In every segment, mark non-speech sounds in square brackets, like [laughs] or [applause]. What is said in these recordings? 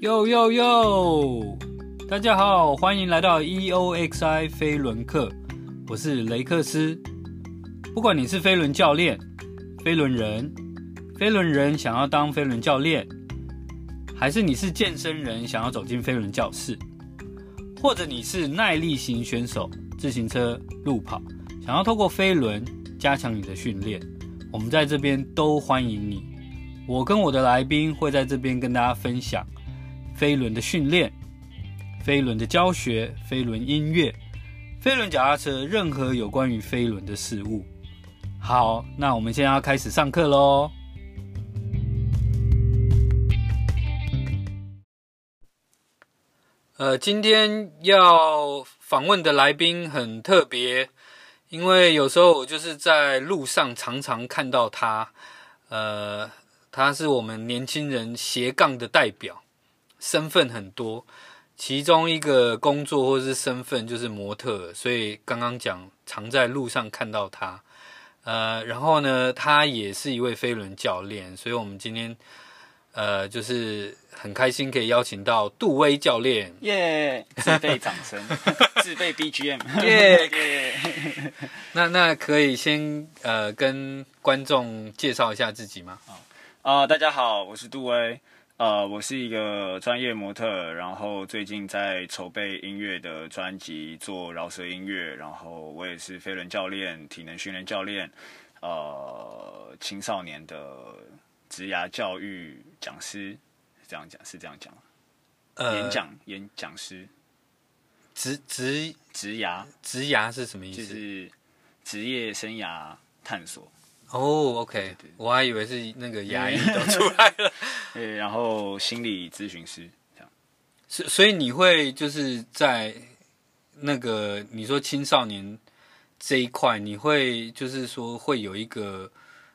哟哟哟！大家好，欢迎来到 EOXI 飞轮课，我是雷克斯。不管你是飞轮教练、飞轮人、飞轮人想要当飞轮教练，还是你是健身人想要走进飞轮教室，或者你是耐力型选手，自行车、路跑，想要透过飞轮加强你的训练，我们在这边都欢迎你。我跟我的来宾会在这边跟大家分享飞轮的训练、飞轮的教学、飞轮音乐、飞轮脚踏车，任何有关于飞轮的事物。好，那我们现在要开始上课喽。呃，今天要访问的来宾很特别，因为有时候我就是在路上常常看到他，呃。他是我们年轻人斜杠的代表，身份很多，其中一个工作或是身份就是模特，所以刚刚讲常在路上看到他，呃，然后呢，他也是一位飞轮教练，所以我们今天呃就是很开心可以邀请到杜威教练，耶、yeah，自备掌声，[laughs] 自备 BGM，耶。耶，[laughs] 那那可以先呃跟观众介绍一下自己吗？啊、呃，大家好，我是杜威，呃，我是一个专业模特，然后最近在筹备音乐的专辑，做饶舌音乐，然后我也是飞轮教练、体能训练教练，呃，青少年的职涯教育讲师，这样讲是这样讲，呃，演讲演讲师，职职职涯职涯是什么意思？就是职业生涯探索。哦、oh，OK，对对对，我还以为是那个牙医都出来了。[laughs] 对，然后心理咨询师这样。所所以你会就是在那个你说青少年这一块，你会就是说会有一个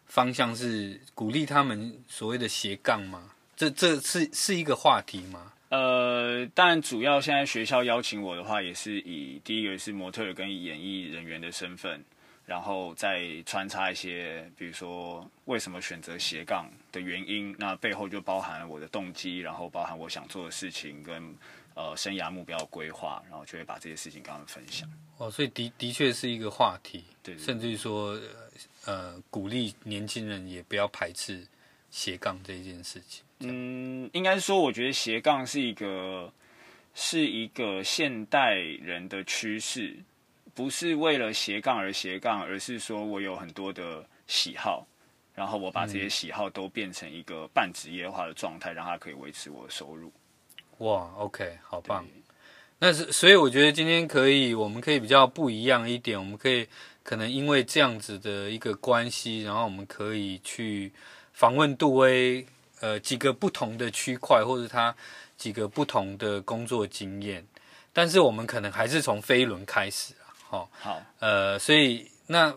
方向是鼓励他们所谓的斜杠吗？这这是是一个话题吗？呃，当然，主要现在学校邀请我的话，也是以第一个是模特跟演艺人员的身份。然后再穿插一些，比如说为什么选择斜杠的原因，那背后就包含了我的动机，然后包含我想做的事情跟呃生涯目标的规划，然后就会把这些事情跟他们分享。哦，所以的的确是一个话题，对，对，甚至于说呃鼓励年轻人也不要排斥斜杠这一件事情。嗯，应该说，我觉得斜杠是一个是一个现代人的趋势。不是为了斜杠而斜杠，而是说我有很多的喜好，然后我把这些喜好都变成一个半职业化的状态，让它可以维持我的收入。哇，OK，好棒。那是所以我觉得今天可以，我们可以比较不一样一点，我们可以可能因为这样子的一个关系，然后我们可以去访问杜威，呃，几个不同的区块，或者他几个不同的工作经验，但是我们可能还是从飞轮开始。哦，好，呃，所以那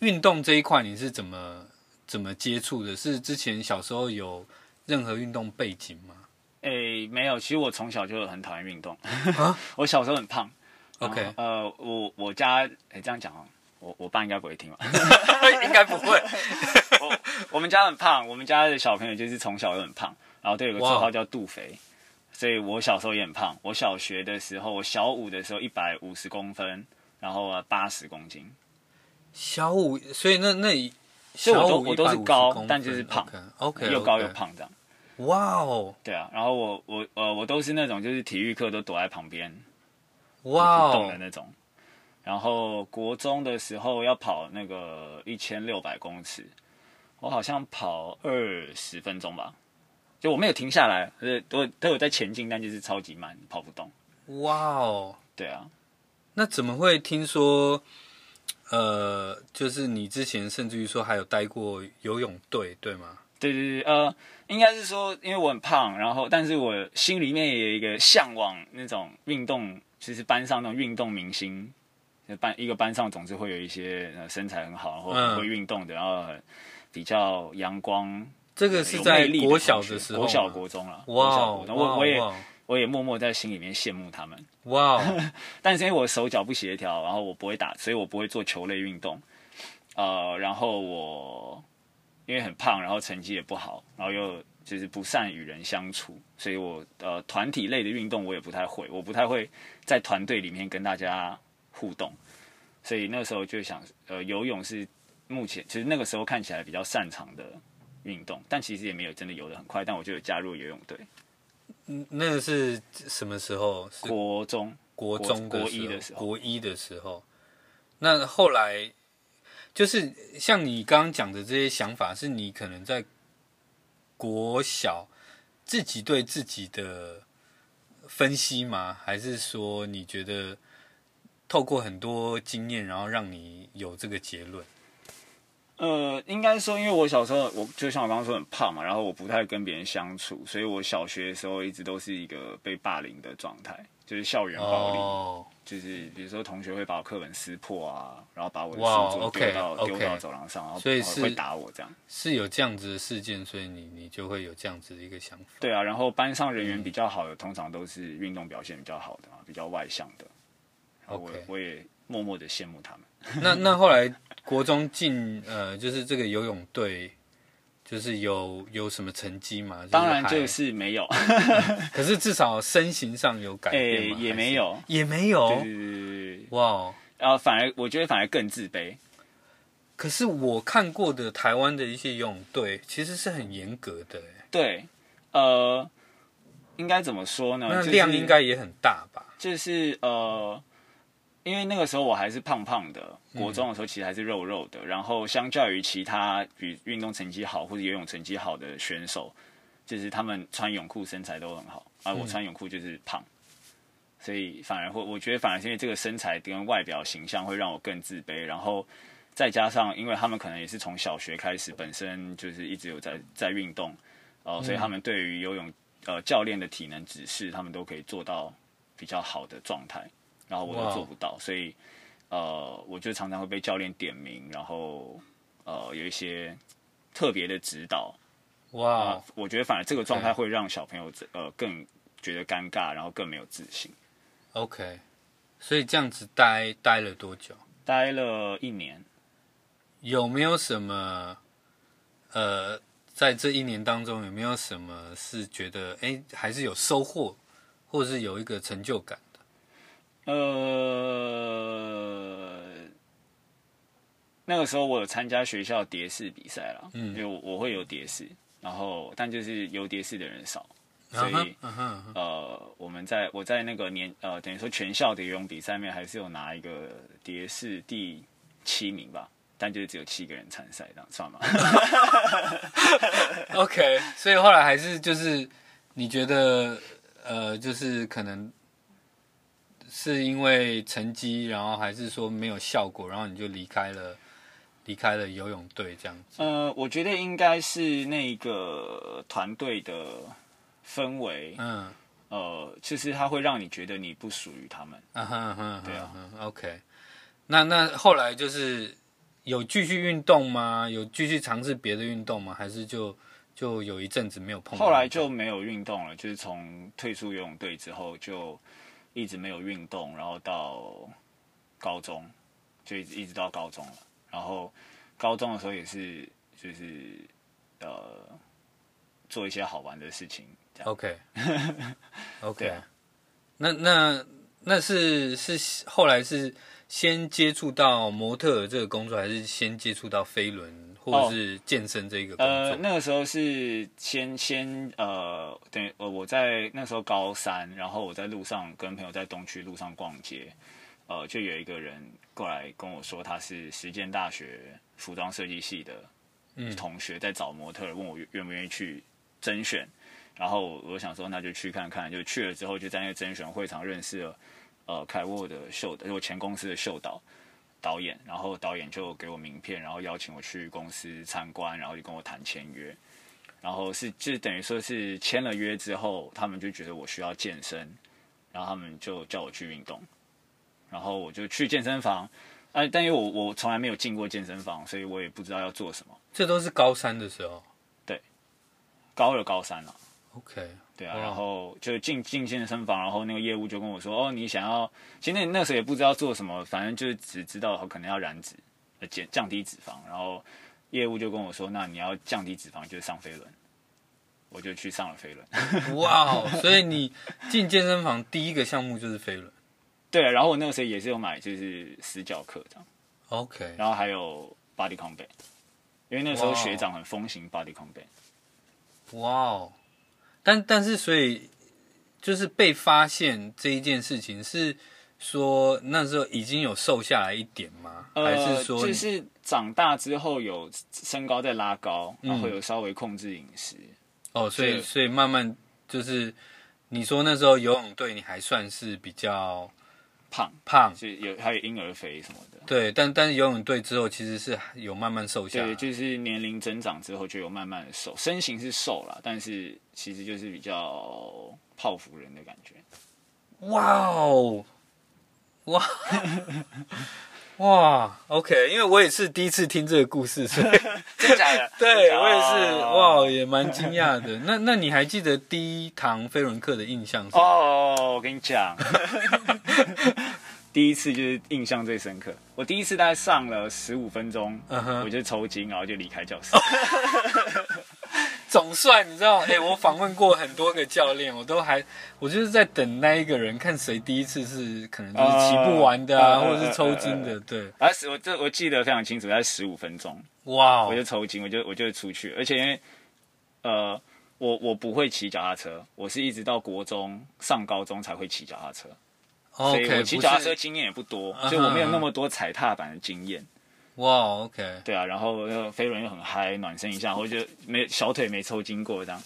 运动这一块你是怎么怎么接触的？是之前小时候有任何运动背景吗？诶、欸，没有，其实我从小就很讨厌运动。啊、[laughs] 我小时候很胖。OK，呃，我我家诶、欸，这样讲哦，我我爸应该不会听吧？[laughs] 应该不会。[laughs] 我我们家很胖，我们家的小朋友就是从小就很胖，然后都有个绰号叫杜肥，所以我小时候也很胖。我小学的时候，我小五的时候一百五十公分。然后八十公斤，小五，所以那那所以我都我都是高，但就是胖，OK，, okay 又高又胖这样。哇哦，对啊，然后我我呃我都是那种就是体育课都躲在旁边，哇、wow，不动的那种。然后国中的时候要跑那个一千六百公尺，我好像跑二十分钟吧，就我没有停下来，都都有在前进，但就是超级慢，跑不动。哇哦，对啊。那怎么会听说？呃，就是你之前甚至于说还有待过游泳队，对吗？对对对，呃，应该是说，因为我很胖，然后但是我心里面也有一个向往那种运动，其实班上那种运动明星，班一个班上总是会有一些身材很好，然后很会运动的，然后比较阳光。这个是在国小的时候，国小国中了。哇，我我也。我也默默在心里面羡慕他们。哇、但是因为我手脚不协调，然后我不会打，所以我不会做球类运动。呃，然后我因为很胖，然后成绩也不好，然后又就是不善与人相处，所以我呃团体类的运动我也不太会，我不太会在团队里面跟大家互动，所以那个时候就想，呃，游泳是目前其实那个时候看起来比较擅长的运动，但其实也没有真的游得很快，但我就有加入游泳队。嗯，那个是什么时候？国中，国中国一的时候，国一的时候。那后来就是像你刚刚讲的这些想法，是你可能在。国小自己对自己的分析吗？还是说你觉得透过很多经验，然后让你有这个结论？呃，应该说，因为我小时候，我就像我刚刚说很胖嘛，然后我不太跟别人相处，所以我小学的时候一直都是一个被霸凌的状态，就是校园暴力。Oh. 就是比如说，同学会把我课本撕破啊，然后把我的书桌丢到丢、wow, okay, 到走廊上，然后所以是会打我这样。是有这样子的事件，所以你你就会有这样子的一个想法。对啊，然后班上人缘比较好的，嗯、通常都是运动表现比较好的嘛，比较外向的。然后我 Okay. 我也默默的羡慕他们。[laughs] 那那后来国中进呃，就是这个游泳队。就是有有什么成绩吗？当然就是没有，[laughs] 可是至少身形上有改变也没有，也没有。对对对哇，Wow 然后反而我觉得反而更自卑。可是我看过的台湾的一些游泳队其实是很严格的。对，呃，应该怎么说呢？那量应该也很大吧？就是呃。因为那个时候我还是胖胖的，国中的时候其实还是肉肉的。嗯、然后相较于其他比运动成绩好或者游泳成绩好的选手，就是他们穿泳裤身材都很好，而我穿泳裤就是胖，嗯、所以反而会我觉得反而是因为这个身材跟外表形象会让我更自卑。然后再加上因为他们可能也是从小学开始本身就是一直有在在运动，呃，所以他们对于游泳呃教练的体能指示，他们都可以做到比较好的状态。然后我都做不到所以，呃，我就常常会被教练点名，然后，呃，有一些特别的指导。哇、呃，我觉得反而这个状态会让小朋友.呃更觉得尴尬，然后更没有自信。OK，所以这样子待待了多久？待了一年。有没有什么，呃，在这一年当中有没有什么是觉得哎还是有收获，或者是有一个成就感？呃，那个时候我有参加学校蝶式比赛了，嗯，因为我，我会有蝶式，然后但就是游蝶式的人少，所以、uh huh, uh huh. 呃，我们在我在那个年呃等于说全校的游泳比赛面还是有拿一个蝶式第七名吧，但就是只有七个人参赛，这样算吗？[laughs] OK，所以后来还是就是你觉得呃就是可能。是因为成绩，然后还是说没有效果，然后你就离开了，离开了游泳队这样子。呃，我觉得应该是那个团队的氛围，嗯，呃，就是他会让你觉得你不属于他们。嗯哼哼，对啊。OK，那那后来就是有继续运动吗？有继续尝试别的运动吗？还是就就有一阵子没有碰？后来就没有运动了，就是从退出游泳队之后就。一直没有运动，然后到高中就一直一直到高中了。然后高中的时候也是就是呃做一些好玩的事情。OK [laughs] OK，那那那是是后来是先接触到模特这个工作，还是先接触到飞轮或者是健身这个工作？呃，那个时候是先先呃，等于呃，我在那时候高三，然后我在路上跟朋友在东区路上逛街，呃，就有一个人过来跟我说他是实践大学服装设计系的同学，在找模特，问我愿不愿意去甄选，然后我想说那就去看看，就去了之后就在那个甄选会场认识了呃凯沃的秀导，我前公司的秀导。导演，然后导演就给我名片，然后邀请我去公司参观，然后就跟我谈签约，然后是就等于说是签了约之后，他们就觉得我需要健身，然后他们就叫我去运动，然后我就去健身房，哎、啊，但因为我我从来没有进过健身房，所以我也不知道要做什么。这都是高三的时候，对，高二高三了。OK。对啊，然后就进进健身房，然后那个业务就跟我说：“哦，你想要……其实那那时候也不知道做什么，反正就是只知道可能要燃脂，减降低脂肪。然后业务就跟我说：‘那你要降低脂肪，就是上飞轮。’我就去上了飞轮。哇哦！所以你进健身房第一个项目就是飞轮。[laughs] 对，然后我那个时候也是有买，就是死角课这样。OK。然后还有 Body Combat，因为那时候学长很风行 Body Combat。哇哦！但但是所以就是被发现这一件事情是说那时候已经有瘦下来一点吗？呃、还是说就是长大之后有身高在拉高，然后有稍微控制饮食。嗯、哦，所以所以慢慢就是你说那时候游泳队你还算是比较。胖胖就有还有婴儿肥什么的，对，但但是游泳队之后其实是有慢慢瘦下来，对，就是年龄增长之后就有慢慢的瘦，身形是瘦了，但是其实就是比较泡芙人的感觉。哇哦，哇。[laughs] 哇，OK，因为我也是第一次听这个故事，所以 [laughs] 真的假的？[laughs] 对我也是，哇，也蛮惊讶的。那那你还记得第一堂飞轮课的印象是？哦，我跟你讲，第一次就是印象最深刻。我第一次大概上了十五分钟，uh -huh. 我就抽筋，然后就离开教室。总算你知道，哎、欸，我访问过很多个教练，我都还，我就是在等那一个人，看谁第一次是可能就是骑不完的啊，uh, 或者是抽筋的，对。而且我这我记得非常清楚，在十五分钟，哇、我就抽筋，我就我就出去，而且因为，呃，我我不会骑脚踏车，我是一直到国中上高中才会骑脚踏车所以我骑脚踏车经验也不多不，所以我没有那么多踩踏板的经验。哇、wow，OK，对啊，然后飞轮又很嗨，暖身一下，我就没小腿没抽筋过这样。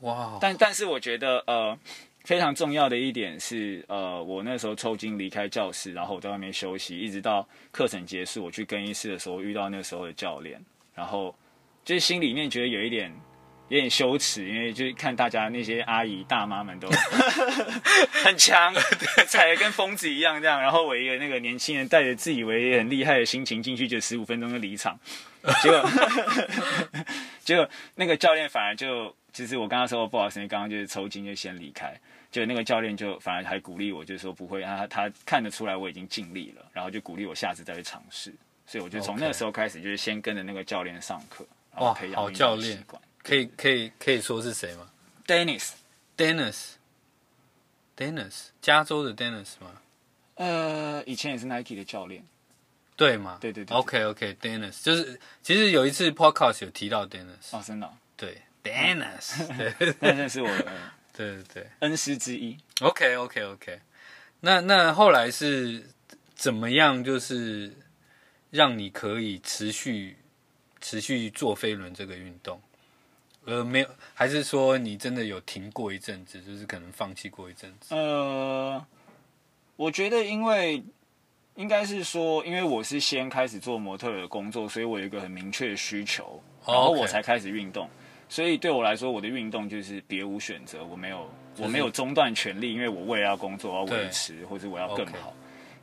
哇、但但是我觉得呃非常重要的一点是呃我那时候抽筋离开教室，然后我在外面休息，一直到课程结束，我去更衣室的时候遇到那时候的教练，然后就是心里面觉得有一点。有点羞耻，因为就是看大家那些阿姨大妈们都 [laughs] 很强，[laughs] 踩的跟疯子一样这样。然后我一个那个年轻人带着自以为很厉害的心情进去，就十五分钟就离场。[laughs] 结果结果那个教练反而就，其实我刚刚说不好意思，刚刚就是抽筋就先离开。结果那个教练就反而还鼓励我，就说不会，他他看得出来我已经尽力了，然后就鼓励我下次再去尝试。所以我就从那个时候开始，就是先跟着那个教练上课，然后培养好教练。可以可以可以说是谁吗？Dennis，Dennis，Dennis，加州的 Dennis 吗？呃，以前也是 Nike 的教练，对吗？对对对。OK OK，Dennis，就是其实有一次 Podcast 有提到 Dennis。哦，真的、哦。对，Dennis，[laughs] 对，[laughs] 那是我的，[laughs] 对对对，恩师之一。OK OK OK，那那后来是怎么样？就是让你可以持续持续做飞轮这个运动？呃，没有，还是说你真的有停过一阵子，就是可能放弃过一阵子？呃，我觉得，因为应该是说，因为我是先开始做模特的工作，所以我有一个很明确的需求，然后我才开始运动。Oh. 所以对我来说，我的运动就是别无选择，我没有，我没有中断权利，因为我为了要工作，要维持，或者我要更好。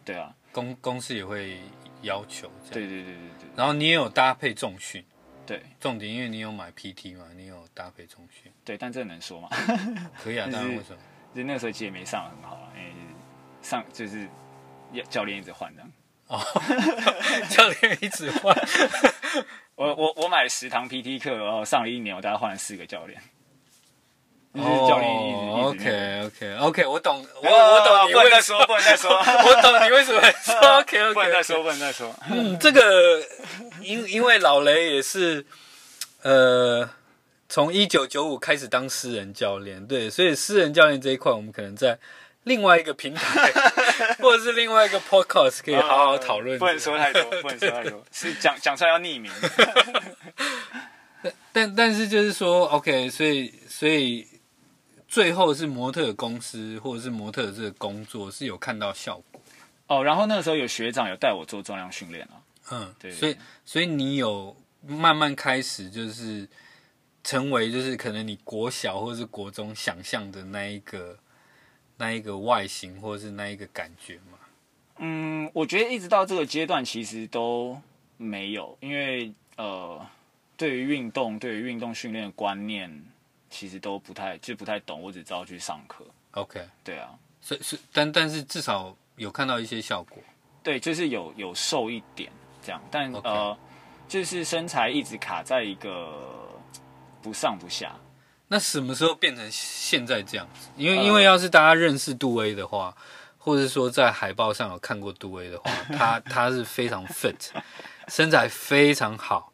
对啊，公公司也会要求。对对对对对。然后你也有搭配重训。对，重点，因为你有买 PT 嘛，你有搭配重训。对，但这能说吗？[laughs] 可以啊，当然为什么？就那个时候其实也没上很好啊，因为上就是教练一直换的。哦，[laughs] 教练一直换。[laughs] 我我我买了十堂 PT 课，然后上了一年，我大概换了四个教练。就是教练一直、oh, OK OK OK，我懂，我我懂你。不能再说，不能再说。[laughs] 我懂你为什么说 [laughs] OK OK。不能再说，不能再说。嗯，这个因因为老雷也是，呃，从一九九五开始当私人教练，对，所以私人教练这一块，我们可能在另外一个平台，[laughs] 或者是另外一个 Podcast 可以好好讨论。不能说太多，不能说太多，是讲讲出来要匿名。但但但是就是说 OK，所以所以。最后是模特公司或者是模特的这个工作是有看到效果哦，然后那个时候有学长有带我做重量训练啊，嗯，对，所以所以你有慢慢开始就是成为就是可能你国小或者是国中想象的那一个那一个外形或者是那一个感觉吗？嗯，我觉得一直到这个阶段其实都没有，因为呃，对于运动对于运动训练的观念。其实都不太就不太懂，我只知道去上课。OK，对啊，所以是但但是至少有看到一些效果。对，就是有有瘦一点这样，但、okay. 呃，就是身材一直卡在一个不上不下。那什么时候变成现在这样子？因为、呃、因为要是大家认识杜威的话，或者说在海报上有看过杜威的话，他他是非常 fit，身材非常好，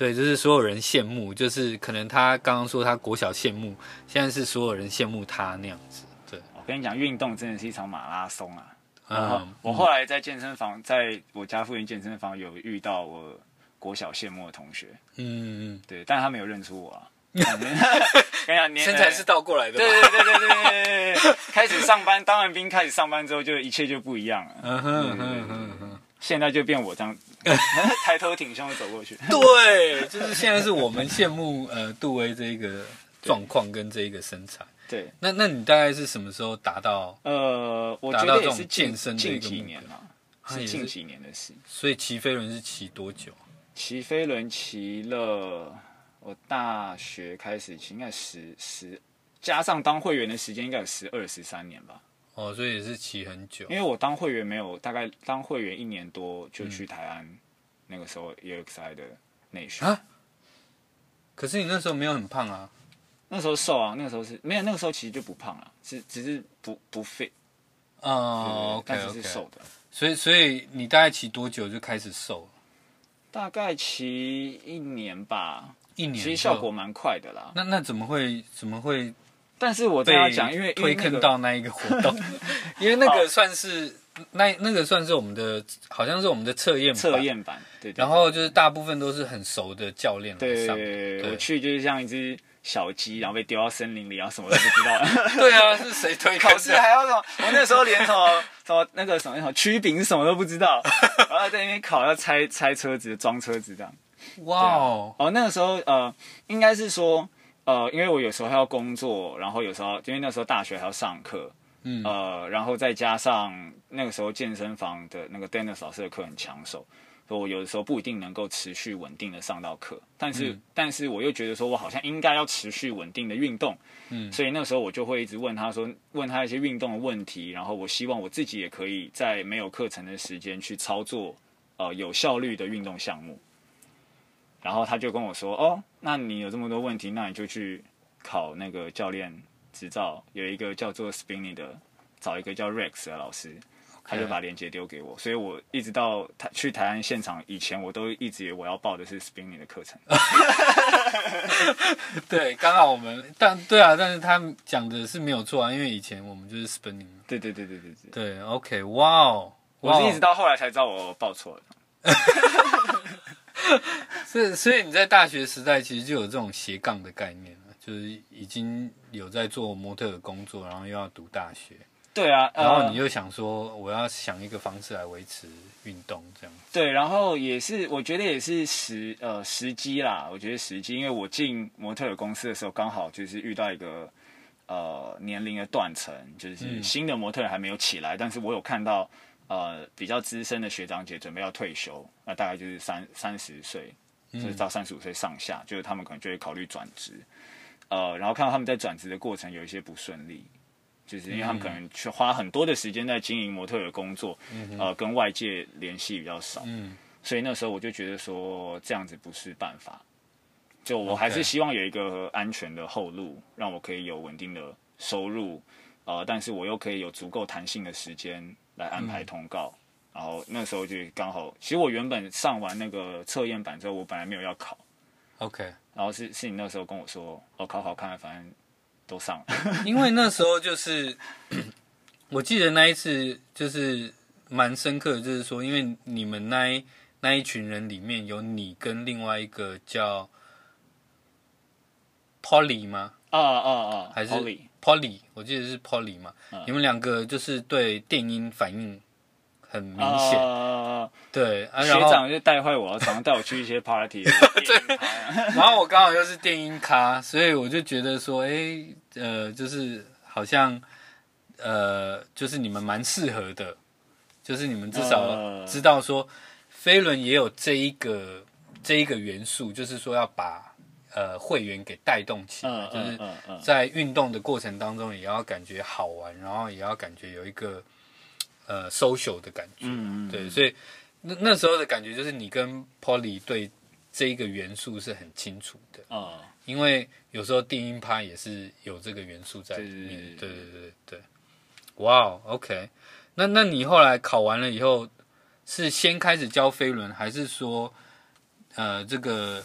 对，就是所有人羡慕，就是可能他刚刚说他国小羡慕，现在是所有人羡慕他那样子。对，我跟你讲，运动真的是一场马拉松啊。嗯，我后来在健身房，在我家附近健身房有遇到我国小羡慕的同学。嗯嗯，对，但他没有认出我啊。[laughs] 跟你讲，[laughs] 身材是倒过来的。对对对对对对对，开始上班，当完兵开始上班之后，就一切就不一样了。嗯哼哼哼哼，现在就变我这样，[laughs] 抬头挺胸的走过去。[laughs] 对，就是现在是我们羡慕呃杜威这一个状况跟这一个身材。对，那那你大概是什么时候达到？呃，我觉得也是健身的一个几年嘛，是近几年的事。所以骑飞轮是骑多久？骑飞轮骑了。我大学开始骑，应该十十加上当会员的时间，应该有十二十三年吧。哦，所以也是骑很久。因为我当会员没有，大概当会员一年多就去台湾，嗯、那个时候 EXI 的内训啊。可是你那时候没有很胖啊？那时候瘦啊，那个时候是没有，那个时候其实就不胖了，只只是不不 fit。哦，但是是瘦的。所以所以你大概骑多久就开始瘦？大概骑一年吧。一年其实效果蛮快的啦。那那怎么会怎么会？但是我这样讲，因为推坑到那一个活动，[laughs] 因为那个算是那那个算是我们的，好像是我们的测验测验版。对。然后就是大部分都是很熟的教练来上。对，我去就是像一只小鸡，然后被丢到森林里，然后什么都不知道。[laughs] [laughs] 对啊，是谁推？考试还要什么？我那时候连什么什么那个什么什么曲柄什么都不知道，然后在那边考要拆拆车子、装车子这样。哇哦！哦，那个时候呃，应该是说呃，因为我有时候还要工作，然后有时候因为那时候大学还要上课，嗯呃，然后再加上那个时候健身房的那个 Dennis 老师的课很抢手，所以我有的时候不一定能够持续稳定的上到课，但是、嗯、但是我又觉得说我好像应该要持续稳定的运动，嗯，所以那时候我就会一直问他说，问他一些运动的问题，然后我希望我自己也可以在没有课程的时间去操作呃有效率的运动项目。然后他就跟我说：“哦，那你有这么多问题，那你就去考那个教练执照，有一个叫做 Spinning 的，找一个叫 Rex 的老师他就把链接丢给我。所以我一直到他去台湾现场以前，我都一直以为我要报的是 Spinning 的课程。[laughs] 对，刚好我们但对啊，但是他讲的是没有错啊，因为以前我们就是 Spinning。对对对对对对。对，OK，哇哦，我是一直到后来才知道我报错了。[laughs] ” [laughs] 所以，所以你在大学时代其实就有这种斜杠的概念了，就是已经有在做模特的工作，然后又要读大学。对啊，然后你又想说，我要想一个方式来维持运动，这样。对，然后也是，我觉得也是时呃时机啦。我觉得时机，因为我进模特的公司的时候，刚好就是遇到一个呃年龄的断层，就是新的模特还没有起来，嗯、但是我有看到。呃，比较资深的学长姐准备要退休，那大概就是三三十岁，就是到三十五岁上下，嗯、就是他们可能就会考虑转职。呃，然后看到他们在转职的过程有一些不顺利，就是因为他们可能去花很多的时间在经营模特的工作，嗯、呃，跟外界联系比较少，嗯，所以那时候我就觉得说这样子不是办法，就我还是希望有一个安全的后路，让我可以有稳定的收入，呃，但是我又可以有足够弹性的时间。来安排通告，嗯、然后那时候就刚好，其实我原本上完那个测验版之后，我本来没有要考，OK，然后是是你那时候跟我说，哦，考考看，反正都上了，[laughs] 因为那时候就是，[coughs] 我记得那一次就是蛮深刻的，就是说，因为你们那一那一群人里面有你跟另外一个叫 Polly 吗？啊啊啊，还是 Polly。Polly，我记得是 Polly 嘛，嗯、你们两个就是对电音反应很明显，呃、对，啊、学长就带坏我，常常带我去一些 [laughs] party，对，然后我刚好又是电音咖，所以我就觉得说，哎、欸，呃，就是好像，呃，就是你们蛮适合的，就是你们至少知道说，飞轮也有这一个这一个元素，就是说要把。呃，会员给带动起来，就是在运动的过程当中，也要感觉好玩，然后也要感觉有一个呃 social 的感觉，对，所以那那时候的感觉就是你跟 Polly 对这一个元素是很清楚的啊，因为有时候定音趴也是有这个元素在里面。对。对对对对，哇哦，OK，那那你后来考完了以后，是先开始教飞轮，还是说，呃，这个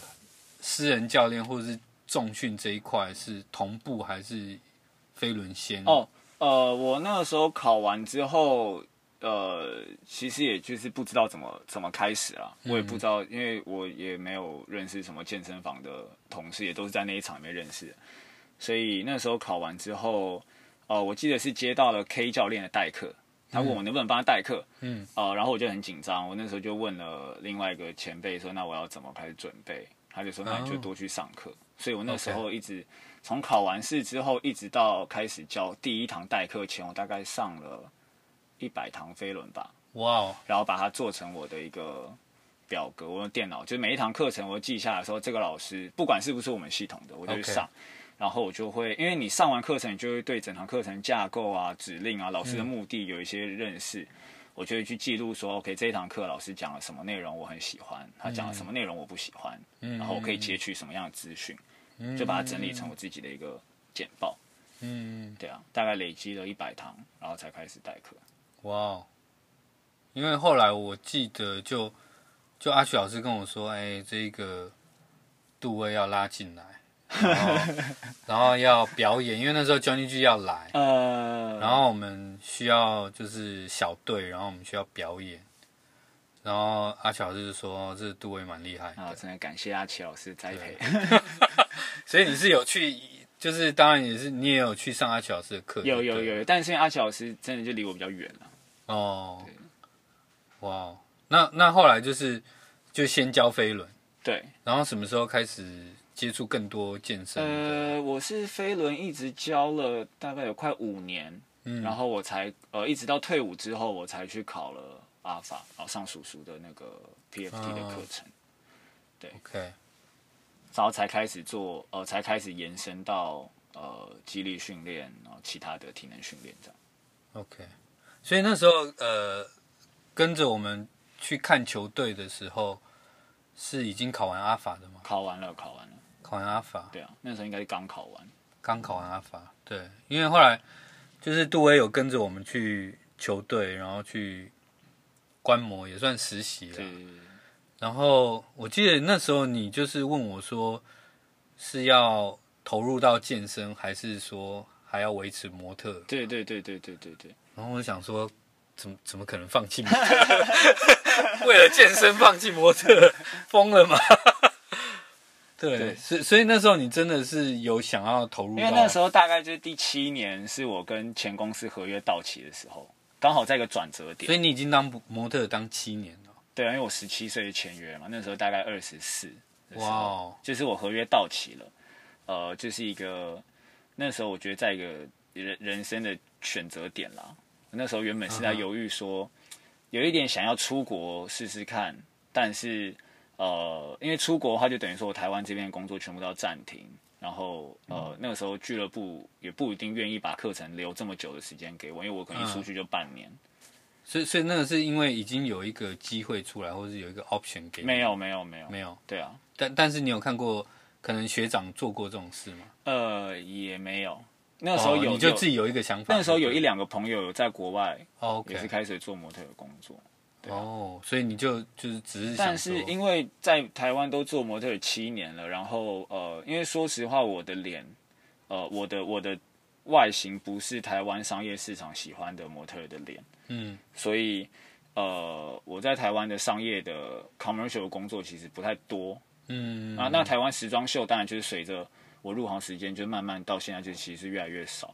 私人教练或者是重训这一块是同步，还是飞轮先？哦，呃，我那个时候考完之后。呃，其实也就是不知道怎么怎么开始啊，我也不知道，因为我也没有认识什么健身房的同事，也都是在那一场里面认识的，所以那时候考完之后，呃，我记得是接到了 K 教练的代课，他问我能不能帮他代课，嗯，呃，然后我就很紧张，我那时候就问了另外一个前辈说，那我要怎么开始准备？他就说，那你就多去上课，所以我那时候一直从考完试之后，一直到开始教第一堂代课前，我大概上了。一百堂飞轮吧，哇哦！然后把它做成我的一个表格，我用电脑，就是每一堂课程我记下来的时候，这个老师不管是不是我们系统的，我就去上，然后我就会，因为你上完课程，你就会对整堂课程架构啊、指令啊、老师的目的有一些认识，我就会去记录说，OK，这一堂课老师讲了什么内容我很喜欢，他讲了什么内容我不喜欢，然后我可以截取什么样的资讯，就把它整理成我自己的一个简报。嗯，对啊，大概累积了一百堂，然后才开始代课。哇哦！因为后来我记得就，就就阿曲老师跟我说，哎，这个杜威要拉进来，然 [laughs] 后然后要表演，因为那时候 Johnny G 要来，呃，然后我们需要就是小队，然后我们需要表演，然后阿乔老师就说，这杜威蛮厉害啊，真的感谢阿曲老师栽培。[laughs] 所以你是有去？就是当然也是你也有去上阿曲老师的课，有有有，但是因为阿曲老师真的就离我比较远了。哦，哇，那那后来就是就先教飞轮，对，然后什么时候开始接触更多健身？呃，我是飞轮一直教了大概有快五年，嗯，然后我才呃一直到退伍之后，我才去考了阿法，然后上叔叔的那个 PFT 的课程，嗯、对，OK，然后才开始做，呃，才开始延伸到呃肌力训练，然后其他的体能训练这样，OK。所以那时候，呃，跟着我们去看球队的时候，是已经考完阿法的吗？考完了，考完了，考完阿法。对啊，那时候应该是刚考完。刚考完阿法，对，因为后来就是杜威有跟着我们去球队，然后去观摩，也算实习了。然后我记得那时候你就是问我说，是要投入到健身，还是说还要维持模特？对对对对对对对。然后我想说，怎么怎么可能放弃模特？[laughs] 为了健身放弃模特，[laughs] 疯了吗？对，所所以那时候你真的是有想要投入？因为那时候大概就是第七年，是我跟前公司合约到期的时候，刚好在一个转折点。所以你已经当模特当七年了？对啊，因为我十七岁签约嘛，那时候大概二十四。哇哦！就是我合约到期了，呃，就是一个那时候我觉得在一个人人生的选择点啦。那时候原本是在犹豫说，有一点想要出国试试看，但是呃，因为出国的话就等于说我台湾这边的工作全部都要暂停，然后呃那个时候俱乐部也不一定愿意把课程留这么久的时间给我，因为我可能一出去就半年。所以所以那个是因为已经有一个机会出来，或者是有一个 option 给你？没有没有没有没有。对啊，但但是你有看过可能学长做过这种事吗？呃，也没有。那个时候有，你就自己有一个想法。那个时候有一两个朋友有在国外，也是开始做模特的工作。哦，所以你就就是只是。但是因为在台湾都做模特七年了，然后呃，因为说实话，我的脸，呃，我的我的外形不是台湾商业市场喜欢的模特的脸，嗯，所以呃，我在台湾的商业的 commercial 的工作其实不太多，嗯啊，那台湾时装秀当然就是随着。我入行时间就慢慢到现在就其实越来越少，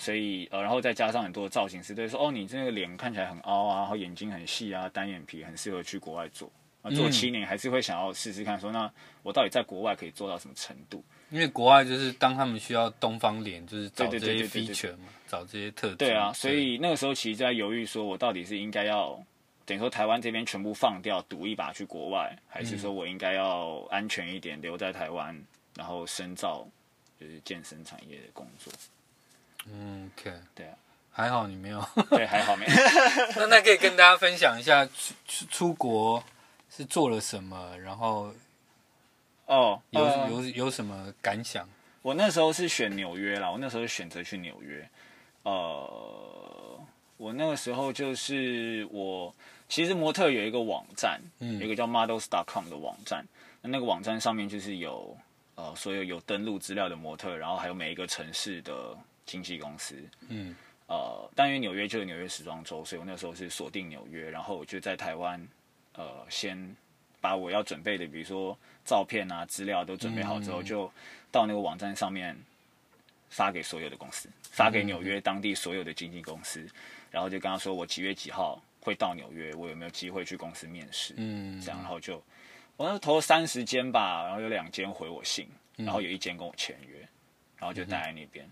所以呃，然后再加上很多造型师对说，哦，你这个脸看起来很凹啊，然后眼睛很细啊，单眼皮很适合去国外做。啊，做七年还是会想要试试看说，说那我到底在国外可以做到什么程度？因为国外就是当他们需要东方脸，就是找这些 feature 嘛，找这些特质。对啊，所以那个时候其实在犹豫，说我到底是应该要等于说台湾这边全部放掉，赌一把去国外，还是说我应该要安全一点留在台湾？然后深造就是健身产业的工作。嗯，OK，对啊，还好你没有，[laughs] 对，还好没有。[laughs] 那那可以跟大家分享一下出出出国是做了什么，然后哦，有有有什么感想？我那时候是选纽约啦，我那时候选择去纽约。呃，我那个时候就是我其实模特有一个网站，嗯，有一个叫 models.com 的网站，那那个网站上面就是有呃所有有登录资料的模特，然后还有每一个城市的经纪公司，嗯，呃，但因为纽约就是纽约时装周，所以我那时候是锁定纽约，然后我就在台湾，呃，先把我要准备的，比如说照片啊、资料都准备好之后，就到那个网站上面发给所有的公司，发给纽约当地所有的经纪公司，然后就跟他说我几月几号会到纽约，我有没有机会去公司面试？嗯，这样，然后就我那投了三十间吧，然后有两间回我信，然后有一间跟我签约，然后就待在那边，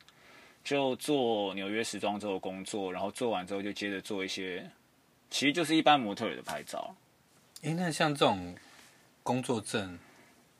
就做纽约时装周的工作，然后做完之后就接着做一些，其实就是一般模特儿的拍照。哎，那像这种工作证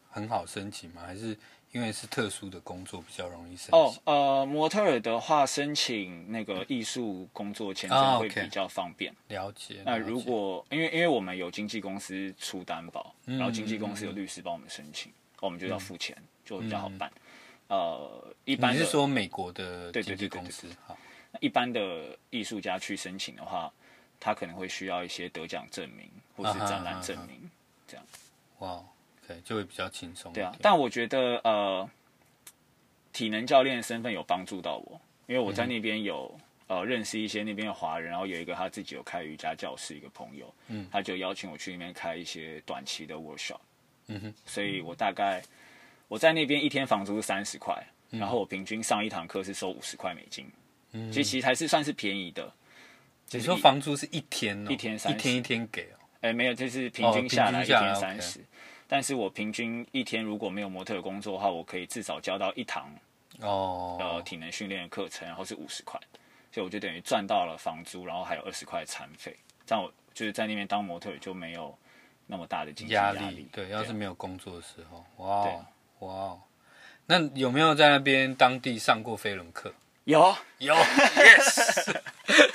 很好申请吗？还是因为是特殊的工作比较容易申请？哦，呃，模特儿的话，申请那个艺术工作签证会比较方便。哦 okay、了解。那如果因为因为我们有经纪公司出担保，然后经纪公司有律师帮我们申请，嗯、我们就要付钱，嗯、就比较好办。嗯、呃，一般你是说美国的经纪公司？好，一般的艺术家去申请的话，他可能会需要一些得奖证明。或是展览证明，这样，哇，对，就会比较轻松。对啊，但我觉得呃，体能教练的身份有帮助到我，因为我在那边有呃认识一些那边的华人，然后有一个他自己有开瑜伽教室一个朋友，嗯，他就邀请我去那边开一些短期的 workshop，嗯哼，所以我大概我在那边一天房租是三十块，然后我平均上一堂课是收五十块美金，嗯，其实其实还是算是便宜的。你说房租是一天哦，一天三，一天一天给哦。哎，没有，就是平均下来一天三十，但是我平均一天如果没有模特工作的话，我可以至少交到一堂哦，呃，体能训练的课程，然后是五十块，所以我就等于赚到了房租，然后还有二十块餐费，这样我就是在那边当模特就没有那么大的经济压力。压力对，要是没有工作的时候，哇哇，那有没有在那边当地上过飞轮课？有有，yes。[laughs]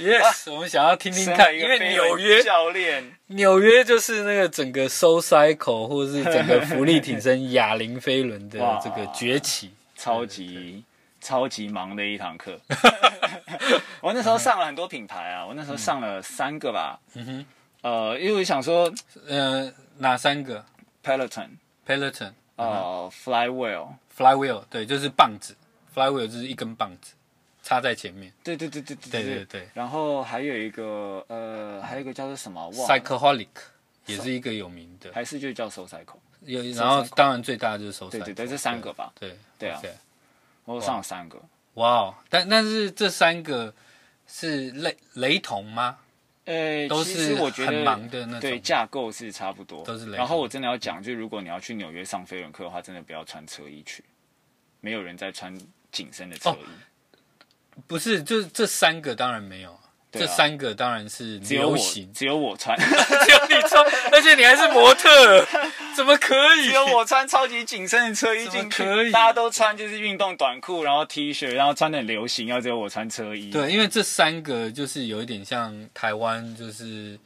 Yes，我们想要听听看，因为纽约教练，纽约就是那个整个 Soul Cycle 或者是整个浮力挺身哑铃飞轮的 [laughs] 这个崛起，超级超级忙的一堂课。[laughs] 我那时候上了很多品牌啊，我那时候上了三个吧。嗯哼，呃，因为我想说，呃，哪三个？Peloton，Peloton，呃，Flywheel，Flywheel，对，就是棒子，Flywheel 就是一根棒子。插在前面，对对对对对对对。然后还有一个呃，还有一个叫做什么？Psychoholic 也是一个有名的，还是就叫 Soul Cycle。有，然后当然最大的就是 Soul Cycle。对对对，这三个吧。对对啊，我上了三个。哇，但但是这三个是雷雷同吗？呃，都是我觉得很忙的那种。对，架构是差不多，都是雷。然后我真的要讲，就如果你要去纽约上飞轮课的话，真的不要穿车衣去，没有人在穿紧身的车衣。不是，就是这三个当然没有，这三个当然是流行，只有我穿，[laughs] 只有你穿，[laughs] 而且你还是模特，怎么可以？只有我穿超级紧身的车衣进去，可以？大家都穿就是运动短裤，然后 T 恤，然后穿的很流行，要只有我穿车衣。对，因为这三个就是有一点像台湾，就是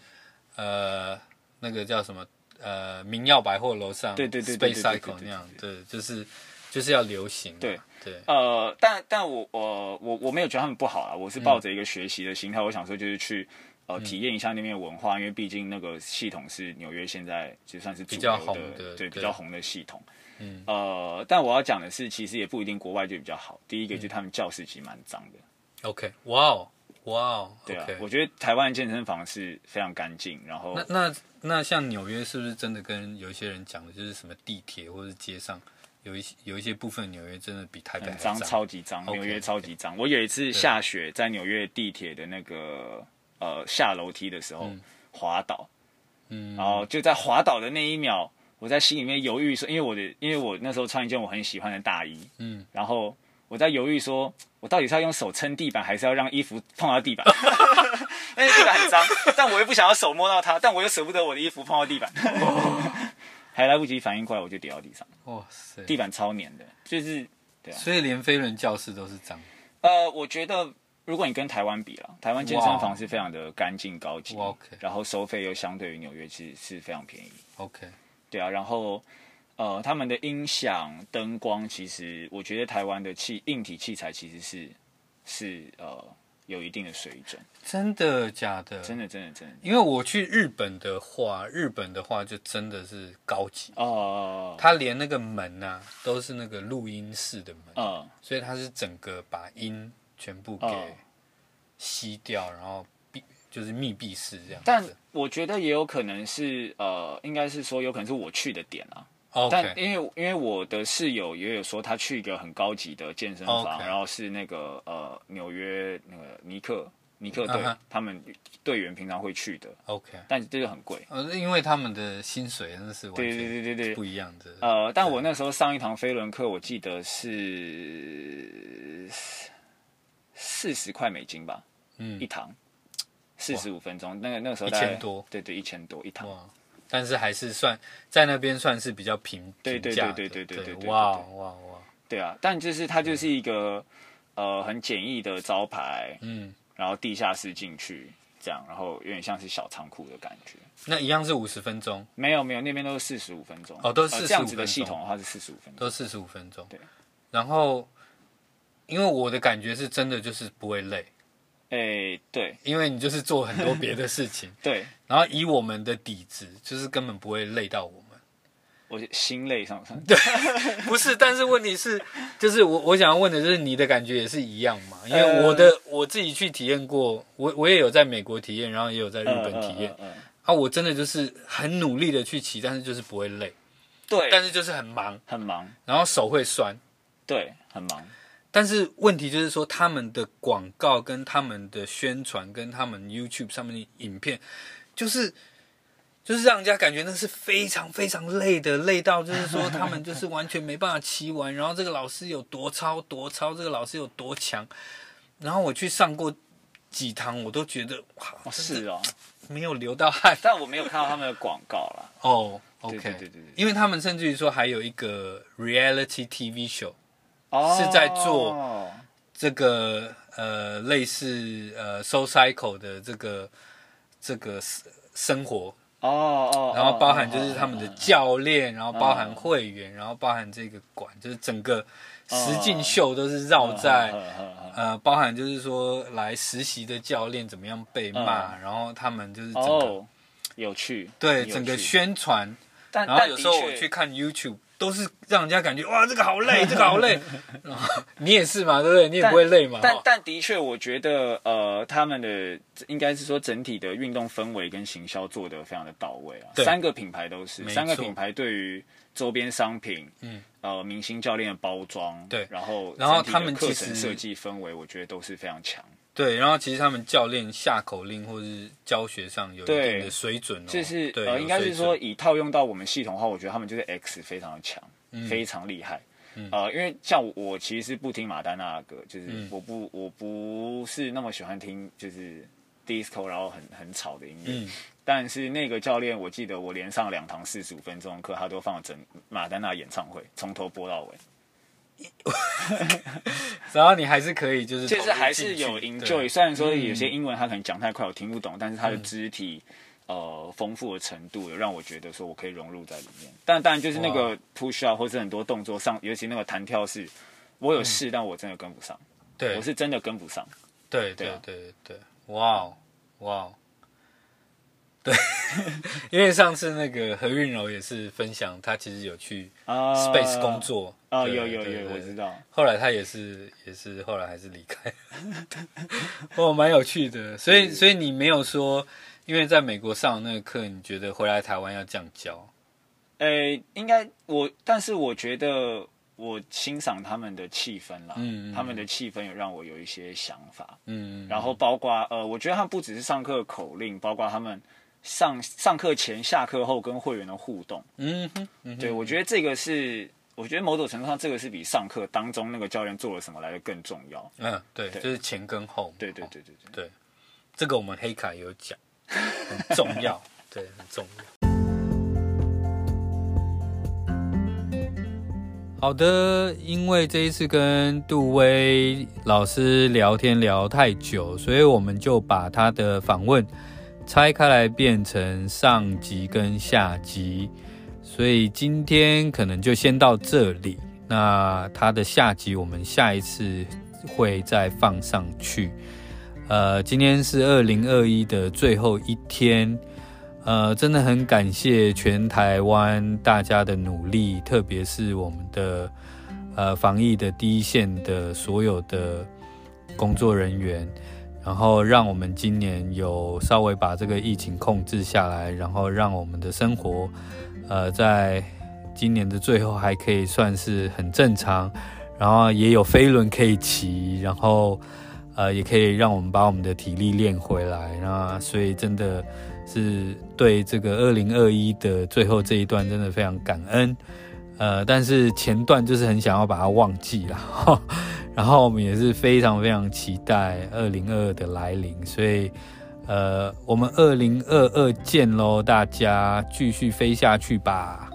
呃那个叫什么呃明耀百货楼上，对对对，Space Cycle 那样，对，就是就是要流行，对。对，呃，但但我我我我没有觉得他们不好啊，我是抱着一个学习的心态，嗯、我想说就是去呃体验一下那边的文化，嗯、因为毕竟那个系统是纽约现在就算是比较红的，对，对比较红的系统。嗯，呃，但我要讲的是，其实也不一定国外就比较好。第一个就是他们教室其实蛮脏的。OK，哇哦，哇哦，对啊，我觉得台湾健身房是非常干净。然后那那那像纽约是不是真的跟有一些人讲的就是什么地铁或者是街上？有一些有一些部分纽约真的比台北脏，超级脏。纽约超级脏。我有一次下雪，在纽约地铁的那个呃下楼梯的时候滑倒，嗯，然后就在滑倒的那一秒，我在心里面犹豫说，因为我的因为我那时候穿一件我很喜欢的大衣，嗯，然后我在犹豫说，我到底是要用手撑地板，还是要让衣服碰到地板？[laughs] 因为地板很脏，但我又不想要手摸到它，但我又舍不得我的衣服碰到地板。[laughs] 还来不及反应过来，我就跌到地上。哇塞！地板超黏的，就是对啊。所以连飞轮教室都是脏。呃，我觉得如果你跟台湾比了，台湾健身房是非常的干净高级，OK，然后收费又相对于纽约其实是非常便宜。OK，对啊，然后呃，他们的音响、灯光，其实我觉得台湾的器硬体器材其实是是呃有一定的水准。真的假的？真的真的真的。因为我去日本的话，日本的话就真的是高级哦。他连那个门呐、啊、都是那个录音室的门，所以他是整个把音全部给吸掉，然后闭就是密闭式这样。但我觉得也有可能是呃，应该是说有可能是我去的点啊。但因为因为我的室友也有说他去一个很高级的健身房.然后是那个呃纽约那个尼克尼克队、uh -huh. 他们队员平常会去的。OK，但这个很贵。呃，因为他们的薪水真的是对对对对对不一样的。呃，但我那时候上一堂飞轮课，我记得是四十块美金吧，嗯，一堂四十五分钟，那个那个时候一千多，对对一千多一堂。但是还是算在那边算是比较平平价，对对对对对对对，哇哇哇！对啊，但就是它就是一个呃很简易的招牌，嗯，然后地下室进去这样，然后有点像是小仓库的感觉。那一样是五十分钟？没有没有，那边都是四十五分钟哦，都是这样子的系统的话是四十五分钟，都四十五分钟。对，然后因为我的感觉是真的就是不会累，哎，对，因为你就是做很多别的事情，[laughs] 对。然后以我们的底子，就是根本不会累到我们。我心累上上，对，不是，但是问题是，就是我我想要问的就是你的感觉也是一样嘛？因为我的、呃、我自己去体验过，我我也有在美国体验，然后也有在日本体验、呃呃呃，啊，我真的就是很努力的去骑，但是就是不会累，对，但是就是很忙，很忙，然后手会酸，对，很忙。但是问题就是说，他们的广告跟他们的宣传跟他们 YouTube 上面的影片，就是就是让人家感觉那是非常非常累的，累到就是说他们就是 [laughs] 完全没办法骑完。然后这个老师有多超多超，这个老师有多强。然后我去上过几堂，我都觉得哇，是哦，没有流到汗。[laughs] 但我没有看到他们的广告啦。[laughs] 哦，OK，对对对对，因为他们甚至于说还有一个 Reality TV show。是在做这个呃类似呃 SoulCycle 的这个这个生活。哦哦，然后包含就是他们的教练，然后包含会员，然后包含这个馆，就是整个实境秀都是绕在呃包含就是说来实习的教练怎么样被骂，然后他们就是整个有趣，对整个宣传，然后有时候我去看 YouTube。都是让人家感觉哇，这个好累，[laughs] 这个好累。你也是嘛，对不对？你也不会累嘛。但但，但的确，我觉得呃，他们的应该是说整体的运动氛围跟行销做得非常的到位啊。三个品牌都是，三个品牌对于周边商品，嗯，呃，明星教练的包装，对，然后然后他们课程设计氛围，我觉得都是非常强。对，然后其实他们教练下口令或是教学上有一定的水准哦，就是呃，应该是说以套用到我们系统的话，我觉得他们就是 X 非常的强，嗯，非常厉害。嗯，呃，因为像我，我其实是不听马丹娜的歌，就是我不我不是那么喜欢听就是 disco 然后很很吵的音乐。嗯，但是那个教练，我记得我连上两堂四十五分钟的课，他都放整马丹娜演唱会，从头播到尾。[laughs] 然后你还是可以，就是就是还是有 enjoy。虽然说有些英文他可能讲太快，我听不懂，但是他的肢体、嗯、呃丰富的程度，有让我觉得说我可以融入在里面。但当然就是那个 push up 或是很多动作上，尤其那个弹跳式，我有试、嗯，但我真的跟不上。对，我是真的跟不上。对对对对对，哇哇。对，[laughs] 因为上次那个何韵柔也是分享，他其实有去 Space 工作啊、uh, uh,，有有有，我知道。后来他也是也是后来还是离开，[laughs] 哦，蛮有趣的。所以所以你没有说，因为在美国上那个课，你觉得回来台湾要这样教？诶，应该我，但是我觉得我欣赏他们的气氛啦，嗯，嗯，他们的气氛有让我有一些想法，嗯，嗯，然后包括呃，我觉得他们不只是上课口令，包括他们。上上课前、下课后跟会员的互动，嗯哼，嗯哼，对，我觉得这个是，我觉得某种程度上，这个是比上课当中那个教练做了什么来的更重要。嗯，对，对就是前跟后。对对对对对，对，这个我们黑卡也有讲，[laughs] 很重要，对，很重要。好的，因为这一次跟杜威老师聊天聊太久，所以我们就把他的访问。拆开来变成上集跟下集，所以今天可能就先到这里。那它的下集我们下一次会再放上去。呃，今天是二零二一的最后一天，呃，真的很感谢全台湾大家的努力，特别是我们的呃防疫的第一线的所有的工作人员，然后让我们今年有稍微把这个疫情控制下来，然后让我们的生活呃在。今年的最后还可以算是很正常，然后也有飞轮可以骑，然后呃也可以让我们把我们的体力练回来，那所以真的是对这个二零二一的最后这一段真的非常感恩，呃，但是前段就是很想要把它忘记了，[laughs] 然后我们也是非常非常期待二零二二的来临，所以呃我们二零二二见喽，大家继续飞下去吧。